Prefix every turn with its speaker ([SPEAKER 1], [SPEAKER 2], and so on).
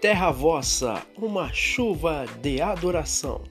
[SPEAKER 1] Terra vossa, uma chuva de adoração.